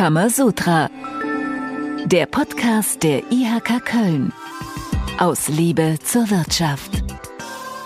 Kamasutra. Der Podcast der IHK Köln. Aus Liebe zur Wirtschaft.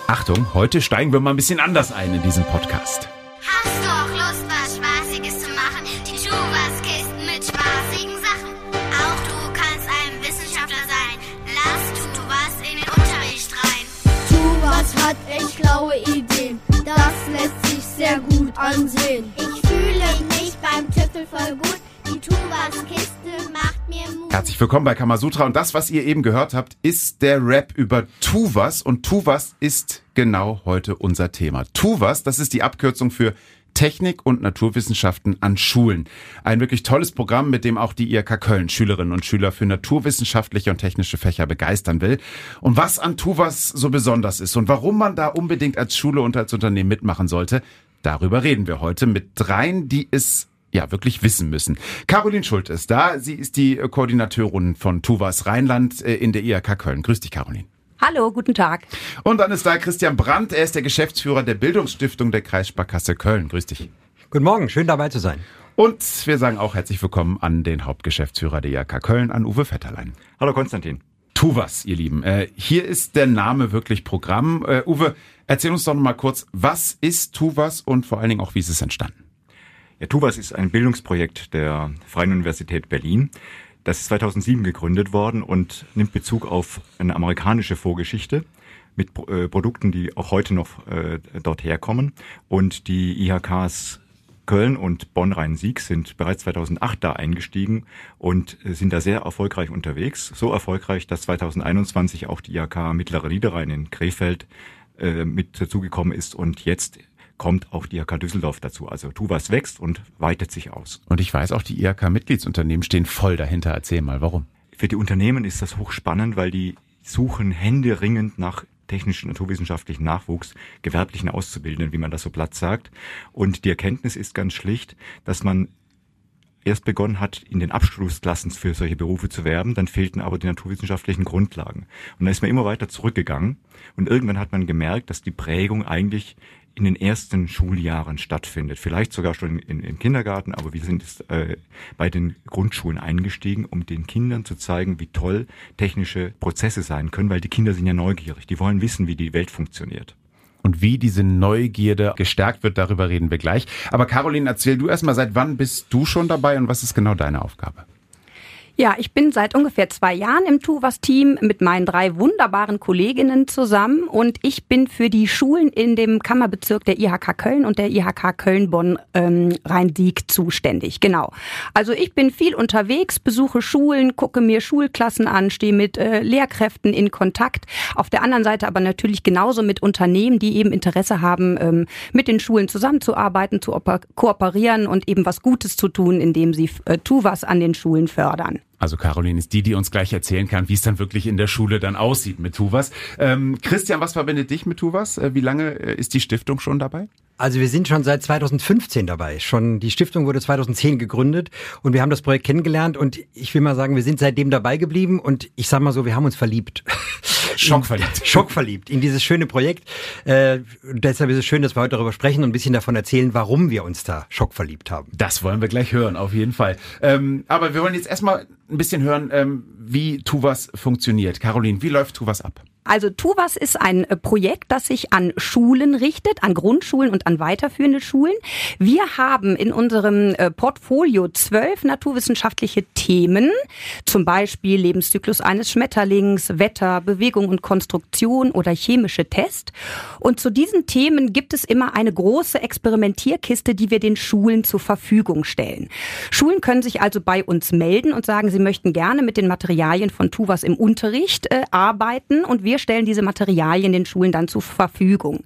Achtung, heute steigen wir mal ein bisschen anders ein in diesem Podcast. Hast du auch Lust, was Spaßiges zu machen? Die Tuwas-Kisten mit spaßigen Sachen. Auch du kannst ein Wissenschaftler sein. Lass Tuwas in den Unterricht rein. Tuwas hat echt schlaue Ideen. Das lässt sich sehr gut ansehen. Ich fühle mich beim Tüftel voll gut. Die Tuwas-Kiste macht mir Mut. Herzlich willkommen bei Kamasutra und das, was ihr eben gehört habt, ist der Rap über Tuvas und Tuvas ist genau heute unser Thema. Tuvas, das ist die Abkürzung für Technik und Naturwissenschaften an Schulen. Ein wirklich tolles Programm, mit dem auch die IHK Köln Schülerinnen und Schüler für naturwissenschaftliche und technische Fächer begeistern will. Und was an Tuvas so besonders ist und warum man da unbedingt als Schule und als Unternehmen mitmachen sollte, darüber reden wir heute mit dreien, die es ja wirklich wissen müssen. Caroline Schult ist da. Sie ist die Koordinatorin von Tuvas Rheinland äh, in der IHK Köln. Grüß dich, Caroline. Hallo, guten Tag. Und dann ist da Christian Brandt. Er ist der Geschäftsführer der Bildungsstiftung der Kreissparkasse Köln. Grüß dich. Guten Morgen, schön dabei zu sein. Und wir sagen auch herzlich willkommen an den Hauptgeschäftsführer der IHK Köln, an Uwe Vetterlein. Hallo Konstantin. Tuvas, ihr Lieben. Äh, hier ist der Name wirklich Programm. Äh, Uwe, erzähl uns doch noch mal kurz, was ist Tuvas und vor allen Dingen auch, wie ist es entstanden? Ja, TUVAS ist ein Bildungsprojekt der Freien Universität Berlin. Das ist 2007 gegründet worden und nimmt Bezug auf eine amerikanische Vorgeschichte mit äh, Produkten, die auch heute noch äh, dort herkommen. Und die IHKs Köln und Bonn-Rhein-Sieg sind bereits 2008 da eingestiegen und äh, sind da sehr erfolgreich unterwegs. So erfolgreich, dass 2021 auch die IHK Mittlere Niederrhein in Krefeld äh, mit dazugekommen ist und jetzt kommt auch die IHK Düsseldorf dazu. Also Tuvas wächst und weitet sich aus. Und ich weiß auch, die IHK-Mitgliedsunternehmen stehen voll dahinter. Erzähl mal, warum? Für die Unternehmen ist das hochspannend, weil die suchen händeringend nach technischen naturwissenschaftlichen Nachwuchs, gewerblichen Auszubildenden, wie man das so platt sagt. Und die Erkenntnis ist ganz schlicht, dass man erst begonnen hat, in den Abschlussklassen für solche Berufe zu werben, dann fehlten aber die naturwissenschaftlichen Grundlagen. Und dann ist man immer weiter zurückgegangen und irgendwann hat man gemerkt, dass die Prägung eigentlich in den ersten Schuljahren stattfindet. Vielleicht sogar schon im Kindergarten, aber wir sind äh, bei den Grundschulen eingestiegen, um den Kindern zu zeigen, wie toll technische Prozesse sein können, weil die Kinder sind ja neugierig. Die wollen wissen, wie die Welt funktioniert. Und wie diese Neugierde gestärkt wird, darüber reden wir gleich. Aber Caroline, erzähl du erstmal, seit wann bist du schon dabei und was ist genau deine Aufgabe? Ja, ich bin seit ungefähr zwei Jahren im TUVAS-Team mit meinen drei wunderbaren Kolleginnen zusammen und ich bin für die Schulen in dem Kammerbezirk der IHK Köln und der IHK Köln-Bonn ähm, zuständig. Genau. Also ich bin viel unterwegs, besuche Schulen, gucke mir Schulklassen an, stehe mit äh, Lehrkräften in Kontakt. Auf der anderen Seite aber natürlich genauso mit Unternehmen, die eben Interesse haben, ähm, mit den Schulen zusammenzuarbeiten, zu kooperieren und eben was Gutes zu tun, indem sie äh, TUVAS an den Schulen fördern. Also Caroline ist die, die uns gleich erzählen kann, wie es dann wirklich in der Schule dann aussieht mit Tuvas. Ähm, Christian, was verbindet dich mit Tuvas? Äh, wie lange äh, ist die Stiftung schon dabei? Also wir sind schon seit 2015 dabei. Schon die Stiftung wurde 2010 gegründet und wir haben das Projekt kennengelernt und ich will mal sagen, wir sind seitdem dabei geblieben und ich sag mal so, wir haben uns verliebt. Schockverliebt. Schockverliebt in dieses schöne Projekt. Äh, deshalb ist es schön, dass wir heute darüber sprechen und ein bisschen davon erzählen, warum wir uns da schockverliebt haben. Das wollen wir gleich hören, auf jeden Fall. Ähm, aber wir wollen jetzt erstmal ein bisschen hören, ähm, wie Tuvas funktioniert. Caroline, wie läuft Tuvas ab? Also TUVAS ist ein äh, Projekt, das sich an Schulen richtet, an Grundschulen und an weiterführende Schulen. Wir haben in unserem äh, Portfolio zwölf naturwissenschaftliche Themen, zum Beispiel Lebenszyklus eines Schmetterlings, Wetter, Bewegung und Konstruktion oder chemische Test. Und zu diesen Themen gibt es immer eine große Experimentierkiste, die wir den Schulen zur Verfügung stellen. Schulen können sich also bei uns melden und sagen, sie möchten gerne mit den Materialien von TUVAS im Unterricht äh, arbeiten und wir wir stellen diese Materialien den Schulen dann zur Verfügung.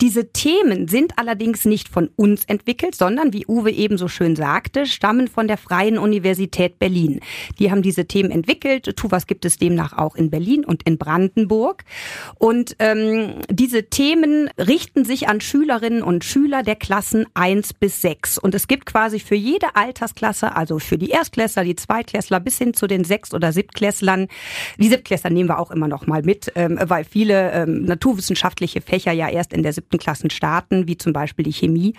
Diese Themen sind allerdings nicht von uns entwickelt, sondern wie Uwe eben so schön sagte, stammen von der Freien Universität Berlin. Die haben diese Themen entwickelt. TUVAS gibt es demnach auch in Berlin und in Brandenburg. Und ähm, diese Themen richten sich an Schülerinnen und Schüler der Klassen 1 bis 6. Und es gibt quasi für jede Altersklasse, also für die Erstklässler, die Zweitklässler bis hin zu den Sechs- oder Siebtklässlern, die Siebtklässler nehmen wir auch immer noch mal mit, ähm, weil viele ähm, naturwissenschaftliche Fächer ja erst in der siebten Klasse starten, wie zum Beispiel die Chemie.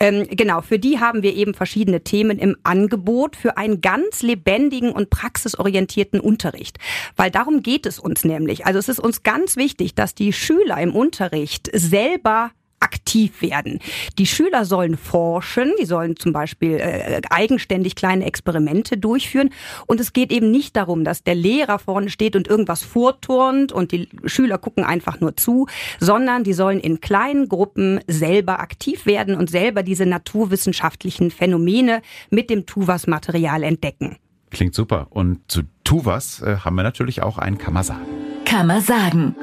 Ähm, genau, für die haben wir eben verschiedene Themen im Angebot für einen ganz lebendigen und praxisorientierten Unterricht. Weil darum geht es uns nämlich. Also es ist uns ganz wichtig, dass die Schüler im Unterricht selber aktiv werden. Die Schüler sollen forschen, die sollen zum Beispiel äh, eigenständig kleine Experimente durchführen. Und es geht eben nicht darum, dass der Lehrer vorne steht und irgendwas vorturnt und die Schüler gucken einfach nur zu, sondern die sollen in kleinen Gruppen selber aktiv werden und selber diese naturwissenschaftlichen Phänomene mit dem TUVAS-Material entdecken. Klingt super. Und zu TUVAS äh, haben wir natürlich auch einen man sagen. Kann man sagen.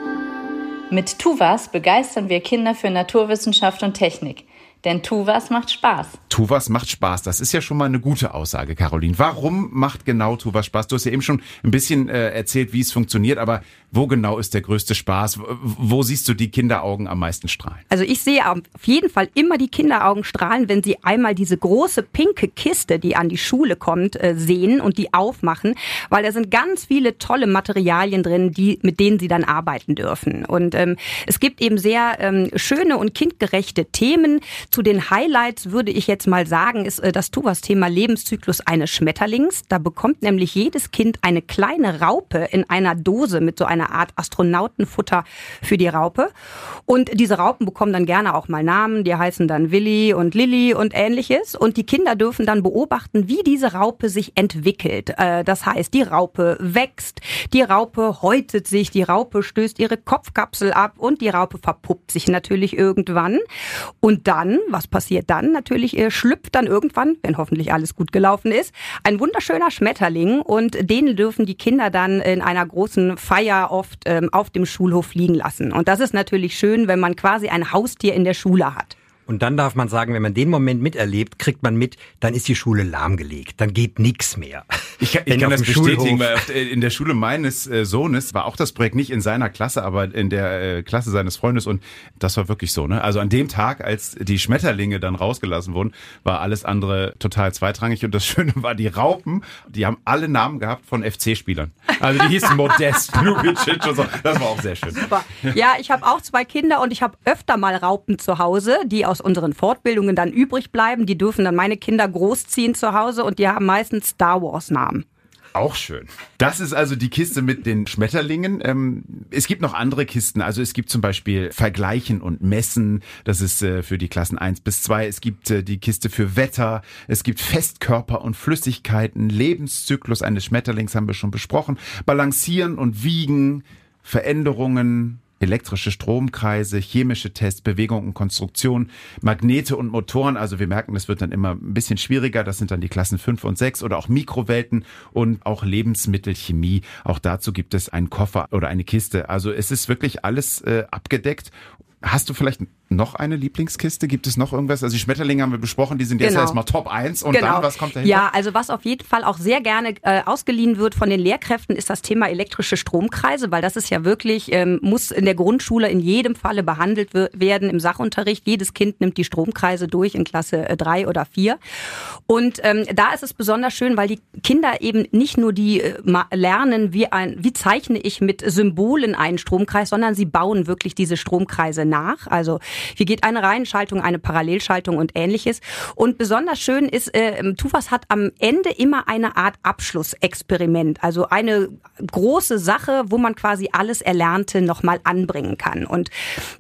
Mit TUVAS begeistern wir Kinder für Naturwissenschaft und Technik. Denn TUVAS macht Spaß. TUVAS macht Spaß. Das ist ja schon mal eine gute Aussage, Caroline. Warum macht genau TUVAS Spaß? Du hast ja eben schon ein bisschen äh, erzählt, wie es funktioniert, aber wo genau ist der größte Spaß? Wo siehst du die Kinderaugen am meisten strahlen? Also ich sehe auf jeden Fall immer die Kinderaugen strahlen, wenn sie einmal diese große pinke Kiste, die an die Schule kommt, äh, sehen und die aufmachen, weil da sind ganz viele tolle Materialien drin, die, mit denen sie dann arbeiten dürfen. Und ähm, es gibt eben sehr ähm, schöne und kindgerechte Themen. Zu den Highlights würde ich jetzt mal sagen, ist äh, das TUVAS-Thema Lebenszyklus eines Schmetterlings. Da bekommt nämlich jedes Kind eine kleine Raupe in einer Dose mit so einer Art Astronautenfutter für die Raupe. Und diese Raupen bekommen dann gerne auch mal Namen. Die heißen dann Willi und Lilly und ähnliches. Und die Kinder dürfen dann beobachten, wie diese Raupe sich entwickelt. Äh, das heißt, die Raupe wächst, die Raupe häutet sich, die Raupe stößt ihre Kopfkapsel ab und die Raupe verpuppt sich natürlich irgendwann. Und dann, was passiert dann? Natürlich äh, schlüpft dann irgendwann, wenn hoffentlich alles gut gelaufen ist, ein wunderschöner Schmetterling und den dürfen die Kinder dann in einer großen Feier oft ähm, auf dem Schulhof fliegen lassen. Und das ist natürlich schön, wenn man quasi ein Haustier in der Schule hat. Und dann darf man sagen, wenn man den Moment miterlebt, kriegt man mit, dann ist die Schule lahmgelegt. Dann geht nichts mehr. Ich, ich kann das bestätigen, weil in der Schule meines äh, Sohnes war auch das Projekt nicht in seiner Klasse, aber in der äh, Klasse seines Freundes und das war wirklich so. Ne? Also an dem Tag, als die Schmetterlinge dann rausgelassen wurden, war alles andere total zweitrangig und das Schöne war, die Raupen, die haben alle Namen gehabt von FC-Spielern. Also die hießen Modest, Ljubicic und so. Das war auch sehr schön. Super. Ja, ich habe auch zwei Kinder und ich habe öfter mal Raupen zu Hause, die aus aus unseren Fortbildungen dann übrig bleiben. Die dürfen dann meine Kinder großziehen zu Hause und die haben meistens Star Wars Namen. Auch schön. Das ist also die Kiste mit den Schmetterlingen. Ähm, es gibt noch andere Kisten. Also es gibt zum Beispiel Vergleichen und Messen. Das ist äh, für die Klassen 1 bis 2. Es gibt äh, die Kiste für Wetter. Es gibt Festkörper und Flüssigkeiten. Lebenszyklus eines Schmetterlings haben wir schon besprochen. Balancieren und Wiegen. Veränderungen, elektrische Stromkreise, chemische Tests, Bewegung und Konstruktion, Magnete und Motoren. Also wir merken, das wird dann immer ein bisschen schwieriger. Das sind dann die Klassen 5 und 6 oder auch Mikrowelten und auch Lebensmittelchemie. Auch dazu gibt es einen Koffer oder eine Kiste. Also es ist wirklich alles äh, abgedeckt. Hast du vielleicht noch eine Lieblingskiste? Gibt es noch irgendwas? Also die Schmetterlinge haben wir besprochen, die sind jetzt Genau. erstmal Top 1 und Genau. dann, was kommt dahinter? Ja, also was auf jeden Fall auch sehr gerne äh, ausgeliehen wird von den Lehrkräften, ist das Thema elektrische Stromkreise, weil das ist ja wirklich, ähm, muss in der Grundschule in jedem Falle behandelt werden im Sachunterricht. Jedes Kind nimmt die Stromkreise durch in Klasse äh, drei oder vier. Und ähm, da ist es besonders schön, weil die Kinder eben nicht nur die äh, ma- lernen, wie, ein, wie zeichne ich mit Symbolen einen Stromkreis, sondern sie bauen wirklich diese Stromkreise nach. Also wie geht eine Reihenschaltung, eine Parallelschaltung und ähnliches. Und besonders schön ist, äh, Tufas hat am Ende immer eine Art Abschlussexperiment, also eine große Sache, wo man quasi alles Erlernte nochmal anbringen kann. Und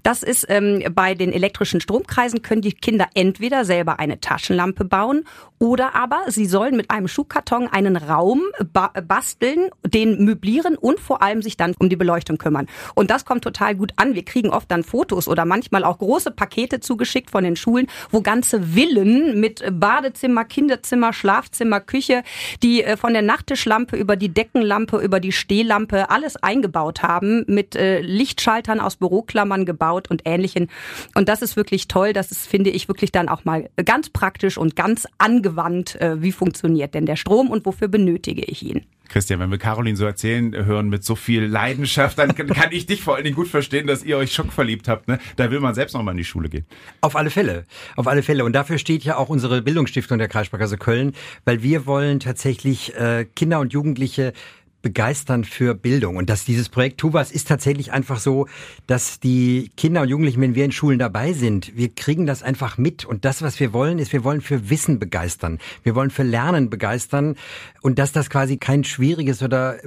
das ist ähm, bei den elektrischen Stromkreisen können die Kinder entweder selber eine Taschenlampe bauen oder aber sie sollen mit einem Schuhkarton einen Raum ba basteln, den möblieren und vor allem sich dann um die Beleuchtung kümmern. Und das kommt total gut an. Wir kriegen oft dann Fotos oder manchmal auch große Pakete zugeschickt von den Schulen, wo ganze Villen mit Badezimmer, Kinderzimmer, Schlafzimmer, Küche, die äh, von der Nachttischlampe über die Deckenlampe, über die Stehlampe alles eingebaut haben, mit äh, Lichtschaltern aus Büroklammern gebaut und ähnlichen. Und das ist wirklich toll. Das ist, finde ich, wirklich dann auch mal ganz praktisch und ganz angewandt, äh, wie funktioniert denn der Strom und wofür benötige ich ihn. Christian, wenn wir Caroline so erzählen hören mit so viel Leidenschaft, dann kann ich dich vor allen Dingen gut verstehen, dass ihr euch schockverliebt habt. Ne? Da will man selbst noch mal in die Schule gehen. Auf alle Fälle, auf alle Fälle. Und dafür steht ja auch unsere Bildungsstiftung der Kreissparkasse Köln, weil wir wollen tatsächlich äh, Kinder und Jugendliche begeistern für Bildung. Und dass dieses Projekt Tuvas ist tatsächlich einfach so, dass die Kinder und Jugendlichen, wenn wir in Schulen dabei sind, wir kriegen das einfach mit. Und das, was wir wollen, ist, wir wollen für Wissen begeistern. Wir wollen für Lernen begeistern. Und dass das quasi kein schwieriges oder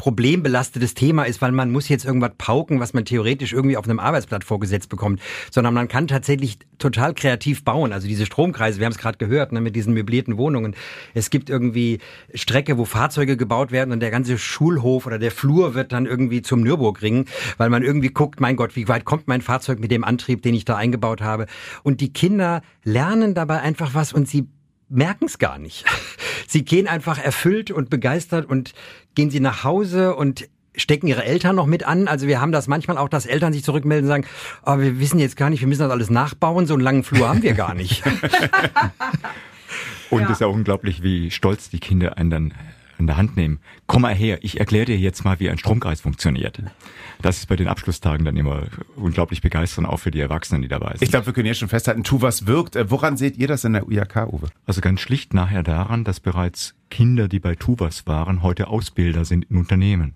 problembelastetes Thema ist, weil man muss jetzt irgendwas pauken, was man theoretisch irgendwie auf einem Arbeitsblatt vorgesetzt bekommt, sondern man kann tatsächlich total kreativ bauen. Also diese Stromkreise, wir haben es gerade gehört, ne, mit diesen möblierten Wohnungen. Es gibt irgendwie Strecke, wo Fahrzeuge gebaut werden und der ganze Schulhof oder der Flur wird dann irgendwie zum Nürburgring, weil man irgendwie guckt, mein Gott, wie weit kommt mein Fahrzeug mit dem Antrieb, den ich da eingebaut habe. Und die Kinder lernen dabei einfach was und sie merken es gar nicht. Sie gehen einfach erfüllt und begeistert und gehen sie nach Hause und stecken ihre Eltern noch mit an. Also wir haben das manchmal auch, dass Eltern sich zurückmelden und sagen, oh, wir wissen jetzt gar nicht, wir müssen das alles nachbauen, so einen langen Flur haben wir gar nicht. und es ja. ist auch unglaublich, wie stolz die Kinder einen dann in der Hand nehmen. Komm mal her, ich erkläre dir jetzt mal, wie ein Stromkreis funktioniert. Das ist bei den Abschlusstagen dann immer unglaublich begeisternd, auch für die Erwachsenen, die dabei sind. Ich glaube, wir können jetzt schon festhalten, tu was wirkt. Äh, woran seht ihr das in der UIK, Uwe? Also ganz schlicht nachher daran, dass bereits Kinder, die bei Tuvas waren, heute Ausbilder sind in Unternehmen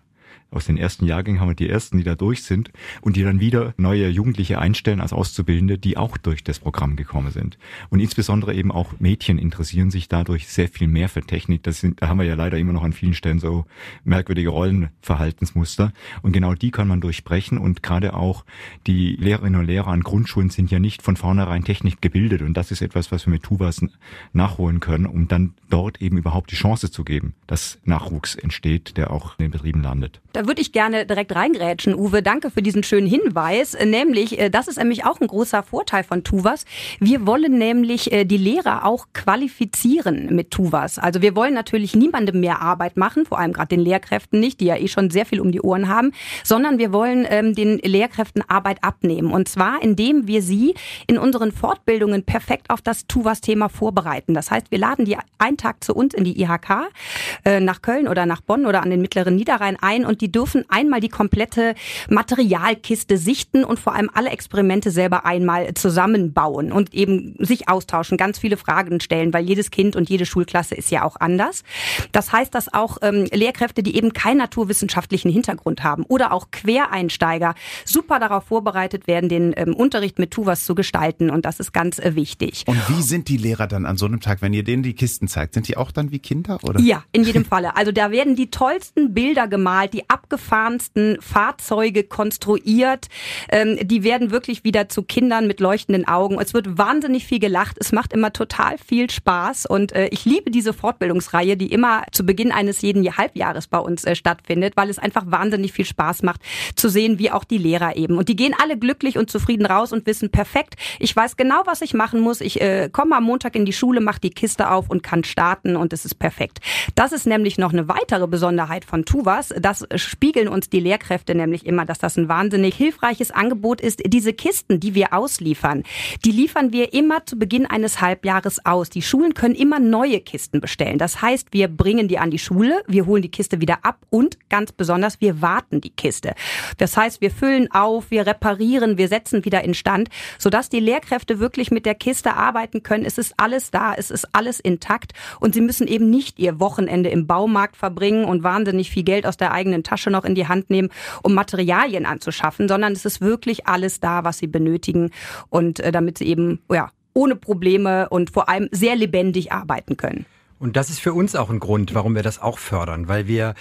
aus den ersten Jahrgängen haben wir die ersten, die da durch sind und die dann wieder neue Jugendliche einstellen als Auszubildende, die auch durch das Programm gekommen sind. Und insbesondere eben auch Mädchen interessieren sich dadurch sehr viel mehr für Technik. Das sind, da haben wir ja leider immer noch an vielen Stellen so merkwürdige Rollenverhaltensmuster. Und genau die kann man durchbrechen und gerade auch die Lehrerinnen und Lehrer an Grundschulen sind ja nicht von vornherein Technik gebildet. Und das ist etwas, was wir mit Tuvas nachholen können, um dann dort eben überhaupt die Chance zu geben, dass Nachwuchs entsteht, der auch in den Betrieben landet. Da würde ich gerne direkt reingrätschen, Uwe. Danke für diesen schönen Hinweis. Äh, nämlich, äh, das ist nämlich auch ein großer Vorteil von Tuvas. Wir wollen nämlich äh, die Lehrer auch qualifizieren mit Tuvas. Also wir wollen natürlich niemandem mehr Arbeit machen, vor allem gerade den Lehrkräften nicht, die ja eh schon sehr viel um die Ohren haben, sondern wir wollen ähm, den Lehrkräften Arbeit abnehmen. Und zwar, indem wir sie in unseren Fortbildungen perfekt auf das Tuvas-Thema vorbereiten. Das heißt, wir laden die einen Tag zu uns in die IHK, nach Köln oder nach Bonn oder an den mittleren Niederrhein ein und die dürfen einmal die komplette Materialkiste sichten und vor allem alle Experimente selber einmal zusammenbauen und eben sich austauschen, ganz viele Fragen stellen, weil jedes Kind und jede Schulklasse ist ja auch anders. Das heißt, dass auch ähm, Lehrkräfte, die eben keinen naturwissenschaftlichen Hintergrund haben oder auch Quereinsteiger super darauf vorbereitet werden, den ähm, Unterricht mit Tuvas zu gestalten und das ist ganz äh, wichtig. Und wie sind die Lehrer dann an so einem Tag, wenn ihr denen die Kisten zeigt? Sind die auch dann wie Kinder oder? Ja, in jedem Falle. Also da werden die tollsten Bilder gemalt, die abgefahrensten Fahrzeuge konstruiert. Ähm, die werden wirklich wieder zu Kindern mit leuchtenden Augen. Es wird wahnsinnig viel gelacht. Es macht immer total viel Spaß. Und äh, ich liebe diese Fortbildungsreihe, die immer zu Beginn eines jeden Halbjahres bei uns äh, stattfindet, weil es einfach wahnsinnig viel Spaß macht, zu sehen, wie auch die Lehrer eben. Und die gehen alle glücklich und zufrieden raus und wissen perfekt, ich weiß genau, was ich machen muss. Ich äh, komme am Montag in die Schule, mache die Kiste auf und kann starten und es ist perfekt. Das ist nämlich noch eine weitere Besonderheit von Tuvas. Das spiegeln uns die Lehrkräfte nämlich immer, dass das ein wahnsinnig hilfreiches Angebot ist. Diese Kisten, die wir ausliefern, die liefern wir immer zu Beginn eines Halbjahres aus. Die Schulen können immer neue Kisten bestellen. Das heißt, wir bringen die an die Schule, wir holen die Kiste wieder ab und ganz besonders, wir warten die Kiste. Das heißt, wir füllen auf, wir reparieren, wir setzen wieder instand, sodass die Lehrkräfte wirklich mit der Kiste arbeiten können. Es ist alles da, es ist alles intakt und sie müssen eben nicht ihr Wochenende im Baumarkt verbringen und wahnsinnig viel Geld aus der eigenen Tasche Tasche noch in die Hand nehmen, um Materialien anzuschaffen, sondern es ist wirklich alles da, was sie benötigen und äh, damit sie eben ja ohne Probleme und vor allem sehr lebendig arbeiten können. Und das ist für uns auch ein Grund, warum wir das auch fördern, weil wir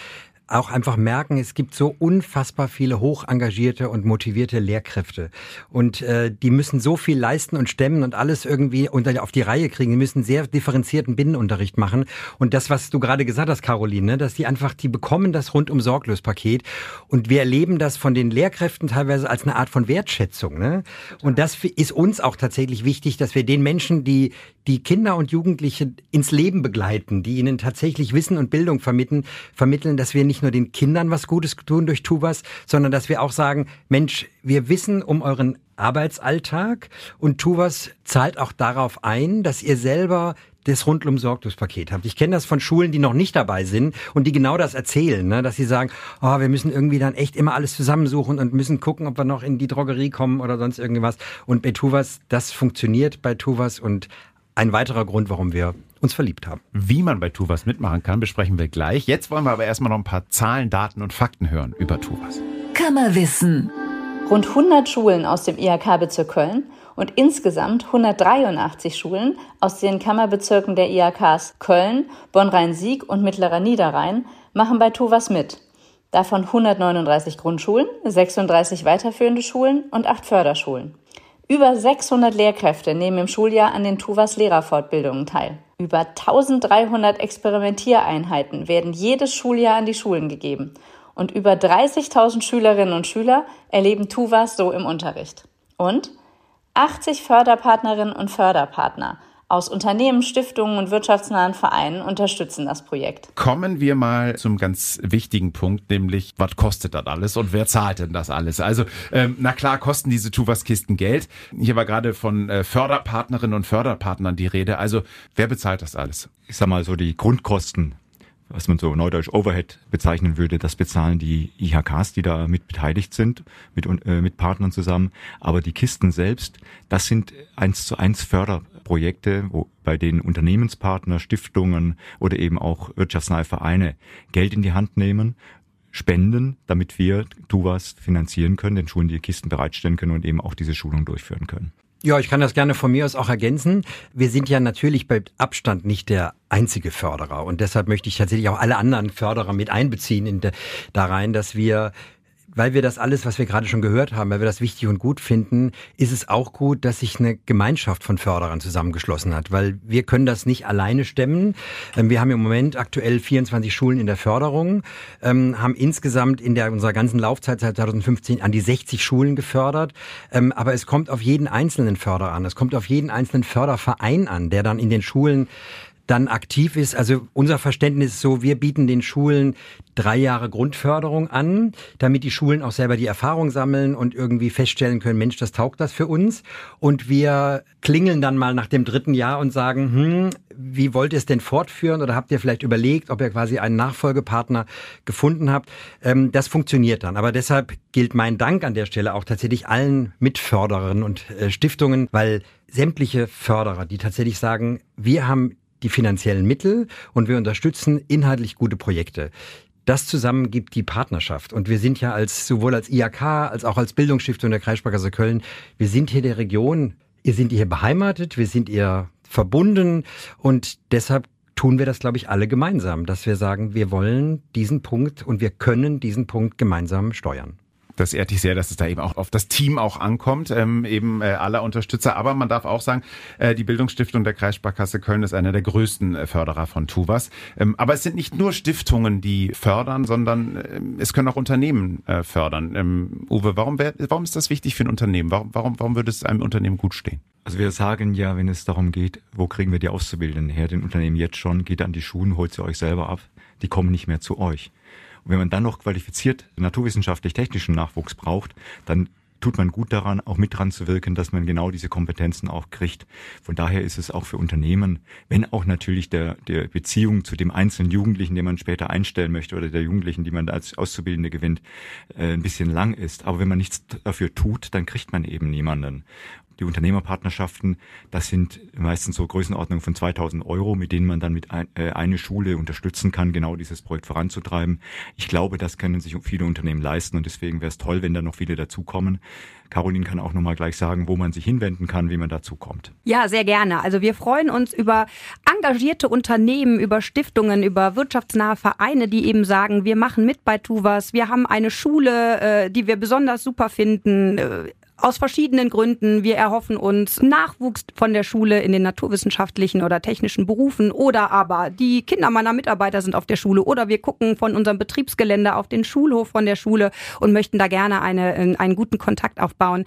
auch einfach merken, es gibt so unfassbar viele hoch engagierte und motivierte Lehrkräfte. Und äh, die müssen so viel leisten und stemmen und alles irgendwie unter, auf die Reihe kriegen. Die müssen sehr differenzierten Binnenunterricht machen. Und das, was du gerade gesagt hast, Caroline, ne, dass die einfach, die bekommen das rundum sorglos Paket. Und wir erleben das von den Lehrkräften teilweise als eine Art von Wertschätzung. Ne? Und das ist uns auch tatsächlich wichtig, dass wir den Menschen, die die Kinder und Jugendliche ins Leben begleiten, die ihnen tatsächlich Wissen und Bildung vermitteln, vermitteln, dass wir nicht nur den Kindern was Gutes tun durch Tuvas, sondern dass wir auch sagen, Mensch, wir wissen um euren Arbeitsalltag und Tuvas zahlt auch darauf ein, dass ihr selber das rundum Sorglos-Paket habt. Ich kenne das von Schulen, die noch nicht dabei sind und die genau das erzählen, ne? dass sie sagen, oh, wir müssen irgendwie dann echt immer alles zusammensuchen und müssen gucken, ob wir noch in die Drogerie kommen oder sonst irgendwas. Und bei Tuvas, das funktioniert bei Tuvas und ein weiterer Grund, warum wir uns verliebt haben. Wie man bei Tuvas mitmachen kann, besprechen wir gleich. Jetzt wollen wir aber erstmal noch ein paar Zahlen, Daten und Fakten hören über Tuvas. Kammerwissen. Rund 100 Schulen aus dem IHK-Bezirk Köln und insgesamt 183 Schulen aus den Kammerbezirken der IHKs Köln, Bonn-Rhein-Sieg und Mittlerer Niederrhein machen bei TUVAS mit. Davon 139 Grundschulen, 36 weiterführende Schulen und 8 Förderschulen. Über 600 Lehrkräfte nehmen im Schuljahr an den TUVAS Lehrerfortbildungen teil. Über 1300 Experimentiereinheiten werden jedes Schuljahr an die Schulen gegeben. Und über 30.000 Schülerinnen und Schüler erleben TUVAS so im Unterricht. Und 80 Förderpartnerinnen und Förderpartner aus Unternehmen, Stiftungen und wirtschaftsnahen Vereinen unterstützen das Projekt. Kommen wir mal zum ganz wichtigen Punkt, nämlich was kostet das alles und wer zahlt denn das alles? Also ähm, na klar kosten diese Tuvas-Kisten Geld. Hier war gerade von äh, Förderpartnerinnen und Förderpartnern die Rede. Also wer bezahlt das alles? Ich sag mal so die Grundkosten was man so neudeutsch Overhead bezeichnen würde, das bezahlen die IHKs, die da mit beteiligt sind, mit, äh, mit Partnern zusammen. Aber die Kisten selbst, das sind eins zu eins Förderprojekte, wo, bei denen Unternehmenspartner, Stiftungen oder eben auch wirtschaftsnahe Vereine Geld in die Hand nehmen spenden, damit wir TUVAS finanzieren können, den Schulen die Kisten bereitstellen können und eben auch diese Schulung durchführen können. Ja, ich kann das gerne von mir aus auch ergänzen. Wir sind ja natürlich bei Abstand nicht der einzige Förderer und deshalb möchte ich tatsächlich auch alle anderen Förderer mit einbeziehen in de, da rein, dass wir weil wir das alles, was wir gerade schon gehört haben, weil wir das wichtig und gut finden, ist es auch gut, dass sich eine Gemeinschaft von Förderern zusammengeschlossen hat, weil wir können das nicht alleine stemmen. Ähm, wir haben im Moment aktuell 24 Schulen in der Förderung, ähm, haben insgesamt in der unserer ganzen Laufzeit seit 2015 an die 60 Schulen gefördert. Ähm, aber es kommt auf jeden einzelnen Förderer an. Es kommt auf jeden einzelnen Förderverein an, der dann in den Schulen dann aktiv ist. Also unser Verständnis ist so, wir bieten den Schulen drei Jahre Grundförderung an, damit die Schulen auch selber die Erfahrung sammeln und irgendwie feststellen können, Mensch, das taugt das für uns. Und wir klingeln dann mal nach dem dritten Jahr und sagen, hm, wie wollt ihr es denn fortführen oder habt ihr vielleicht überlegt, ob ihr quasi einen Nachfolgepartner gefunden habt? Ähm, das funktioniert dann. Aber deshalb gilt mein Dank an der Stelle auch tatsächlich allen Mitförderern und äh, Stiftungen, weil sämtliche Förderer, die tatsächlich sagen, wir haben die finanziellen Mittel und wir unterstützen inhaltlich gute Projekte. Das zusammen gibt die Partnerschaft. Und wir sind ja als, sowohl als IAK als auch als Bildungsstiftung der Kreissparkasse Köln, wir sind hier der Region, ihr sind hier beheimatet, wir sind ihr verbunden und deshalb tun wir das, glaube ich, alle gemeinsam, dass wir sagen, wir wollen diesen Punkt und wir können diesen Punkt gemeinsam steuern. Das ehrt dich sehr, dass es da eben auch auf das Team auch ankommt, ähm, eben äh, aller Unterstützer. Aber man darf auch sagen, äh, die Bildungsstiftung der Kreissparkasse Köln ist einer der größten äh, Förderer von Tuvas. Ähm, aber es sind nicht nur Stiftungen, die fördern, sondern äh, es können auch Unternehmen äh, fördern. Ähm, Uwe, warum, wär, warum ist das wichtig für ein Unternehmen? Warum, warum, warum würde es einem Unternehmen gut stehen? Also wir sagen ja, wenn es darum geht, wo kriegen wir die Auszubildenden her, den Unternehmen jetzt schon, geht an die Schulen, holt sie euch selber ab. Die kommen nicht mehr zu euch. Und wenn man dann noch qualifiziert naturwissenschaftlich-technischen Nachwuchs braucht, dann tut man gut daran, auch mit dran zu wirken, dass man genau diese Kompetenzen auch kriegt. Von daher ist es auch für Unternehmen, wenn auch natürlich der, der Beziehung zu dem einzelnen Jugendlichen, den man später einstellen möchte oder der Jugendlichen, die man als Auszubildende gewinnt, äh, ein bisschen lang ist. Aber wenn man nichts dafür tut, dann kriegt man eben niemanden die Unternehmerpartnerschaften, das sind meistens so Größenordnungen von 2000 Euro, mit denen man dann mit ein, äh, eine Schule unterstützen kann, genau dieses Projekt voranzutreiben. Ich glaube, das können sich viele Unternehmen leisten und deswegen wäre es toll, wenn da noch viele dazukommen. Caroline kann auch nochmal gleich sagen, wo man sich hinwenden kann, wie man dazu kommt. Ja, sehr gerne. Also wir freuen uns über engagierte Unternehmen, über Stiftungen, über wirtschaftsnahe Vereine, die eben sagen, wir machen mit bei Tuvas, wir haben eine Schule, äh, die wir besonders super finden äh, aus verschiedenen Gründen. Wir erhoffen uns Nachwuchs von der Schule in den naturwissenschaftlichen oder technischen Berufen oder aber die Kinder meiner Mitarbeiter sind auf der Schule oder wir gucken von unserem Betriebsgelände auf den Schulhof von der Schule und möchten da gerne eine, äh, einen guten Kontakt aufbauen.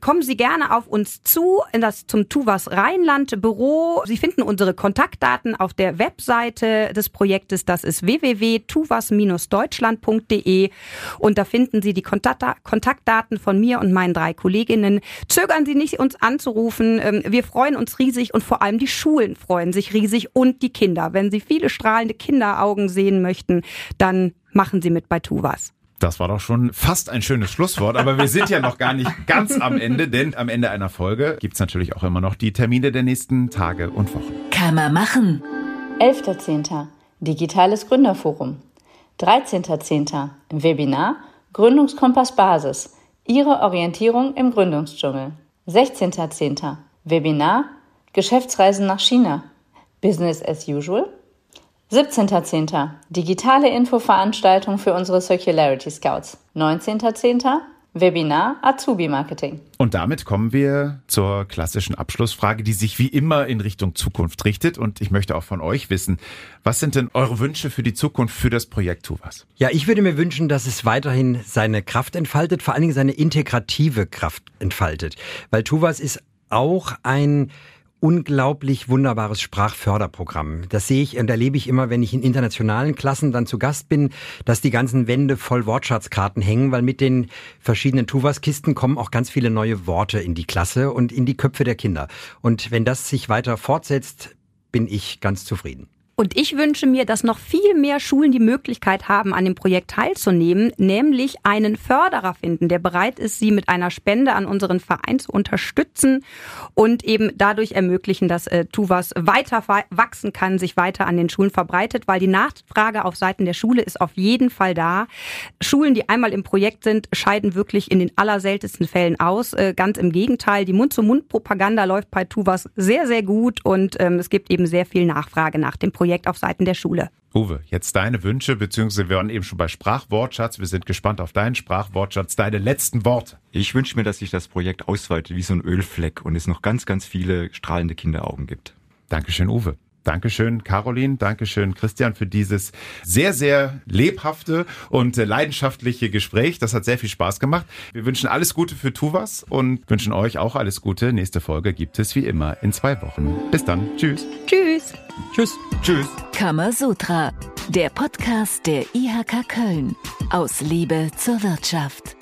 Kommen Sie gerne auf uns zu in das zum Tuvas Rheinland Büro. Sie finden unsere Kontaktdaten auf der Webseite des Projektes. Das ist www.tuvas-deutschland.de und da finden Sie die Kontaktdaten von mir und meinen drei Kollegen Kolleginnen. Zögern Sie nicht, uns anzurufen. Ähm, wir freuen uns riesig und vor allem die Schulen freuen sich riesig und die Kinder. Wenn Sie viele strahlende Kinderaugen sehen möchten, dann machen Sie mit bei Tuvas. Das war doch schon fast ein schönes Schlusswort, aber wir sind ja noch gar nicht ganz am Ende, denn am Ende einer Folge gibt's natürlich auch immer noch die Termine der nächsten Tage und Wochen. Kann man machen. 11.10. Digitales Gründerforum. 13.10. Webinar Gründungskompass Basis. Ihre Orientierung im Gründungsdschungel. 16.10. Webinar Geschäftsreisen nach China. Business as usual. 17.10. Digitale Infoveranstaltung für unsere Circularity Scouts. 19.10. Webinar Azubi Marketing. Und damit kommen wir zur klassischen Abschlussfrage, die sich wie immer in Richtung Zukunft richtet. Und ich möchte auch von euch wissen, was sind denn eure Wünsche für die Zukunft für das Projekt Tuvas? Ja, ich würde mir wünschen, dass es weiterhin seine Kraft entfaltet, vor allen Dingen seine integrative Kraft entfaltet. Weil Tuvas ist auch ein unglaublich wunderbares Sprachförderprogramm. Das sehe ich und erlebe ich immer, wenn ich in internationalen Klassen dann zu Gast bin, dass die ganzen Wände voll Wortschatzkarten hängen, weil mit den verschiedenen Tuvas-Kisten kommen auch ganz viele neue Worte in die Klasse und in die Köpfe der Kinder. Und wenn das sich weiter fortsetzt, bin ich ganz zufrieden. Und ich wünsche mir, dass noch viel mehr Schulen die Möglichkeit haben, an dem Projekt teilzunehmen, nämlich einen Förderer finden, der bereit ist, sie mit einer Spende an unseren Verein zu unterstützen und eben dadurch ermöglichen, dass äh, Tuvas weiter wachsen kann, sich weiter an den Schulen verbreitet, weil die Nachfrage auf Seiten der Schule ist auf jeden Fall da. Schulen, die einmal im Projekt sind, scheiden wirklich in den allerseltensten Fällen aus. Äh, ganz im Gegenteil, die Mund-zu-Mund-Propaganda läuft bei Tuvas sehr, sehr gut und ähm, es gibt eben sehr viel Nachfrage nach dem Projekt. Projekt auf Seiten der Schule. Uwe, jetzt deine Wünsche, beziehungsweise wir waren eben schon bei Sprachwortschatz. Wir sind gespannt auf deinen Sprachwortschatz, deine letzten Worte. Ich wünsche mir, dass sich das Projekt ausweitet wie so ein Ölfleck und es noch ganz, ganz viele strahlende Kinderaugen gibt. Dankeschön, Uwe. Dankeschön, Caroline. Dankeschön, Christian, für dieses sehr, sehr lebhafte und leidenschaftliche Gespräch. Das hat sehr viel Spaß gemacht. Wir wünschen alles Gute für Tuvas und wünschen euch auch alles Gute. Nächste Folge gibt es wie immer in zwei Wochen. Bis dann. Tschüss. Tschüss. Tschüss. Tschüss. Kamasutra, der Podcast der IHK Köln. Aus Liebe zur Wirtschaft.